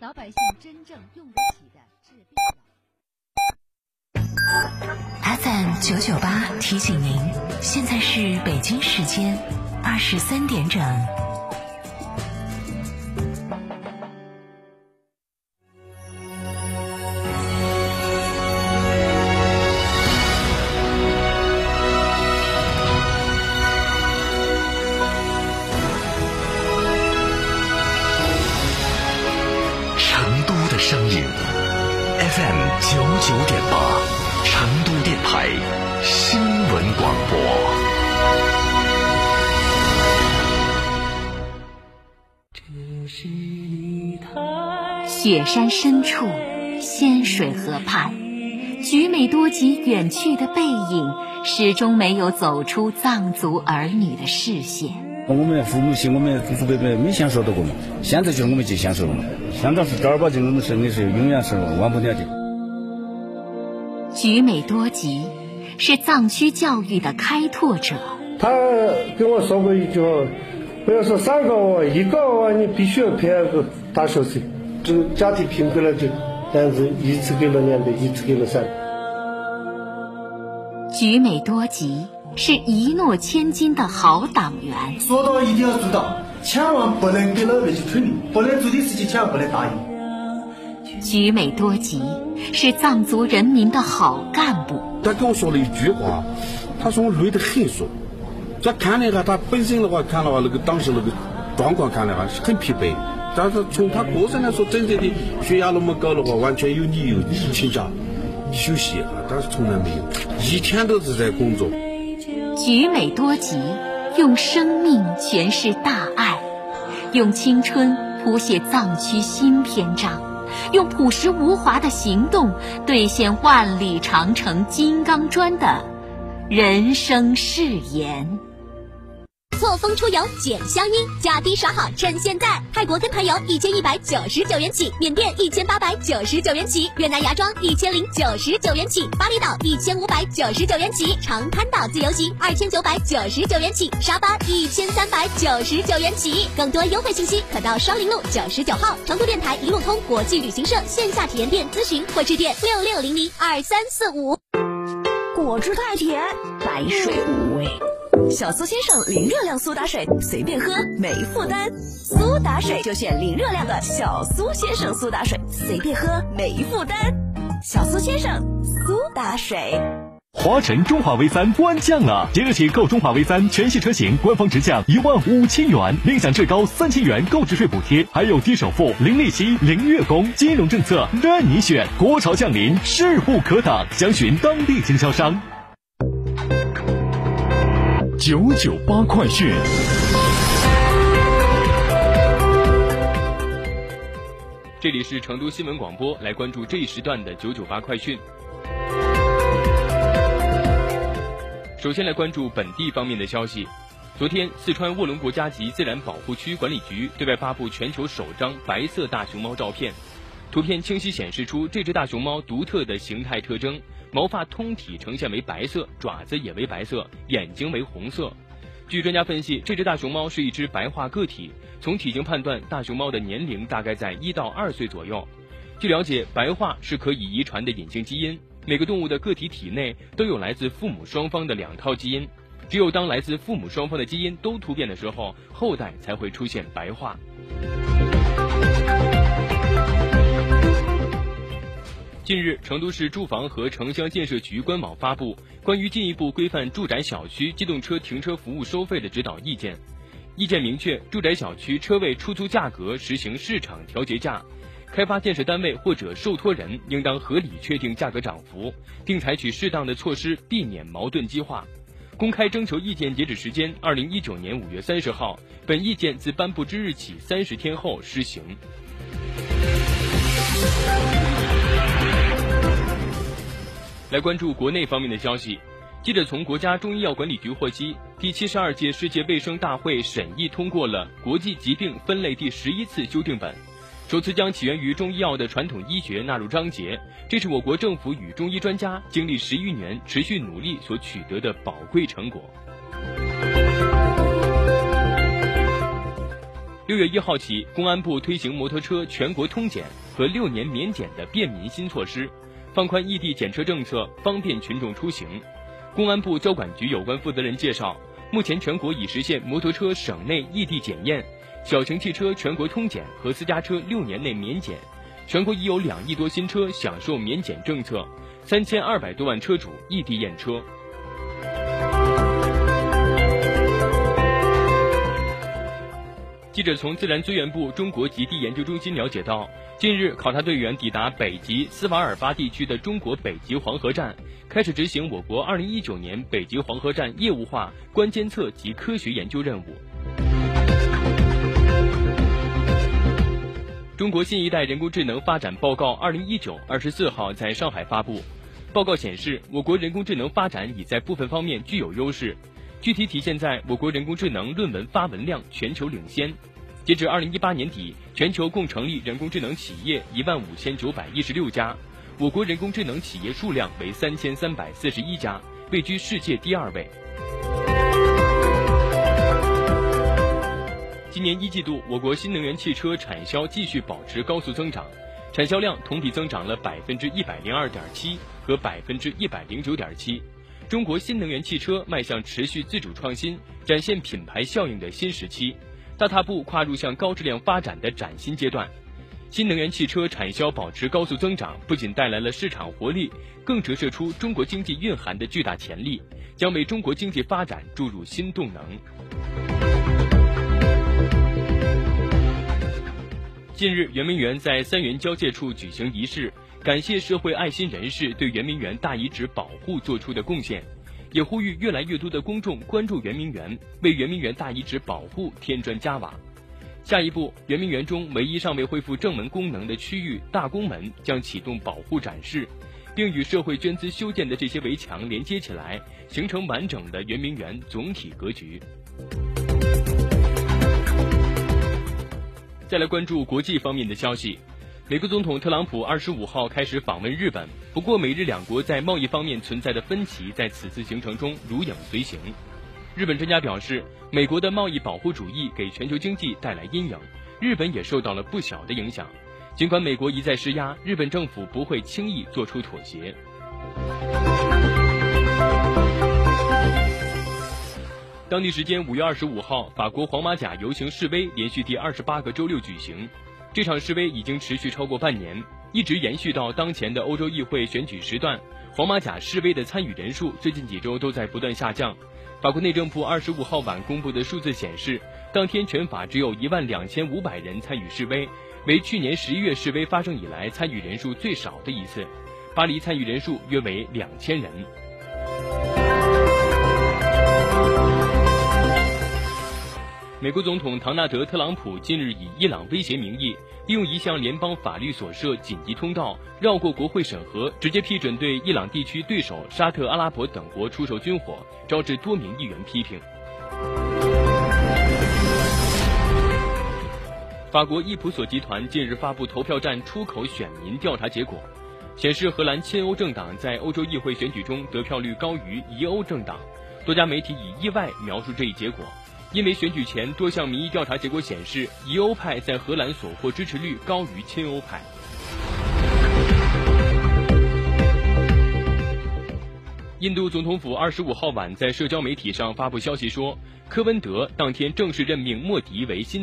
老百姓真正用得起的治病药。FM 九九八提醒您，现在是北京时间二十三点整。雪山深处，仙水河畔，菊美多吉远去的背影，始终没有走出藏族儿女的视线。我们父母亲，我们祖祖辈辈没享受到过嘛？现在就是我们去享受了嘛？香港是正儿八经，我们是的是永远是忘不了的。菊美多吉是藏区教育的开拓者。他跟我说过一句话：不要说三个娃，一个娃你必须要培养个大学生。这个家庭贫困了，就但是一次给了两百，一次给了三。菊美多吉是一诺千金的好党员。说到一定要做到，千万不能给老百姓推理，不能做的事情千万不能答应。菊美多吉是藏族人民的好干部。他跟我说了一句话，他说我累得很，说，这看了下他本身的话，看了话那个当时那个状况看的话是很疲惫。但是从他个人来说，真正的血压那么高的话，完全有理由请假休息一下。但是从来没有，一天都是在工作。菊美多吉，用生命诠释大爱，用青春谱写藏区新篇章，用朴实无华的行动兑现万里长城金刚砖的人生誓言。错峰出游捡香烟，价低耍好，趁现在！泰国跟团游一千一百九十九元起，缅甸一千八百九十九元起，越南芽庄一千零九十九元起，巴厘岛一千五百九十九元起，长滩岛自由行二千九百九十九元起，沙巴一千三百九十九元起。更多优惠信息可到双林路九十九号成都电台一路通国际旅行社线下体验店咨询，或致电六六零零二三四五。果汁太甜，白水无味。小苏先生零热量苏打水，随便喝没负担。苏打水就选零热量的小苏先生苏打水，随便喝没负担。小苏先生苏打水。华晨中华 V 三官降了，即日起购中华 V 三全系车型，官方直降一万五千元，另享最高三千元购置税补贴，还有低首付、零利息、零月供，金融政策任你选。国潮降临，势不可挡，详询当地经销商。九九八快讯，这里是成都新闻广播，来关注这一时段的九九八快讯。首先来关注本地方面的消息。昨天，四川卧龙国家级自然保护区管理局对外发布全球首张白色大熊猫照片，图片清晰显示出这只大熊猫独特的形态特征。毛发通体呈现为白色，爪子也为白色，眼睛为红色。据专家分析，这只大熊猫是一只白化个体。从体型判断，大熊猫的年龄大概在一到二岁左右。据了解，白化是可以遗传的隐性基因。每个动物的个体体内都有来自父母双方的两套基因，只有当来自父母双方的基因都突变的时候，后代才会出现白化。近日，成都市住房和城乡建设局官网发布关于进一步规范住宅小区机动车停车服务收费的指导意见。意见明确，住宅小区车位出租价格实行市场调节价，开发建设单位或者受托人应当合理确定价格涨幅，并采取适当的措施避免矛盾激化。公开征求意见截止时间：二零一九年五月三十号。本意见自颁布之日起三十天后施行。来关注国内方面的消息。记者从国家中医药管理局获悉，第七十二届世界卫生大会审议通过了国际疾病分类第十一次修订本，首次将起源于中医药的传统医学纳入章节。这是我国政府与中医专家经历十余年持续努力所取得的宝贵成果。六月一号起，公安部推行摩托车全国通检和六年免检的便民新措施，放宽异地检车政策，方便群众出行。公安部交管局有关负责人介绍，目前全国已实现摩托车省内异地检验、小型汽车全国通检和私家车六年内免检，全国已有两亿多新车享受免检政策，三千二百多万车主异地验车。记者从自然资源部中国极地研究中心了解到，近日考察队员抵达北极斯瓦尔巴地区的中国北极黄河站，开始执行我国2019年北极黄河站业务化观监测及科学研究任务。中国新一代人工智能发展报告2019二十四号在上海发布，报告显示，我国人工智能发展已在部分方面具有优势，具体体现在我国人工智能论文发文量全球领先。截至二零一八年底，全球共成立人工智能企业一万五千九百一十六家，我国人工智能企业数量为三千三百四十一家，位居世界第二位。今年一季度，我国新能源汽车产销继续保持高速增长，产销量同比增长了百分之一百零二点七和百分之一百零九点七。中国新能源汽车迈向持续自主创新、展现品牌效应的新时期。大踏步跨入向高质量发展的崭新阶段，新能源汽车产销保持高速增长，不仅带来了市场活力，更折射出中国经济蕴含的巨大潜力，将为中国经济发展注入新动能。近日，圆明园在三元交界处举行仪式，感谢社会爱心人士对圆明园大遗址保护做出的贡献。也呼吁越来越多的公众关注圆明园，为圆明园大遗址保护添砖加瓦。下一步，圆明园中唯一尚未恢复正门功能的区域大宫门将启动保护展示，并与社会捐资修建的这些围墙连接起来，形成完整的圆明园总体格局。再来关注国际方面的消息。美国总统特朗普二十五号开始访问日本，不过美日两国在贸易方面存在的分歧在此次行程中如影随形。日本专家表示，美国的贸易保护主义给全球经济带来阴影，日本也受到了不小的影响。尽管美国一再施压，日本政府不会轻易做出妥协。当地时间五月二十五号，法国黄马甲游行示威连续第二十八个周六举行。这场示威已经持续超过半年，一直延续到当前的欧洲议会选举时段。黄马甲示威的参与人数最近几周都在不断下降。法国内政部二十五号晚公布的数字显示，当天全法只有一万两千五百人参与示威，为去年十一月示威发生以来参与人数最少的一次。巴黎参与人数约为两千人。美国总统唐纳德·特朗普近日以伊朗威胁名义，利用一项联邦法律所设紧急通道，绕过国会审核，直接批准对伊朗地区对手沙特阿拉伯等国出售军火，招致多名议员批评。法国伊普索集团近日发布投票站出口选民调查结果，显示荷兰亲欧政党在欧洲议会选举中得票率高于疑欧政党，多家媒体以意外描述这一结果。因为选举前多项民意调查结果显示，疑欧派在荷兰所获支持率高于亲欧派。印度总统府二十五号晚在社交媒体上发布消息说，科温德当天正式任命莫迪为新。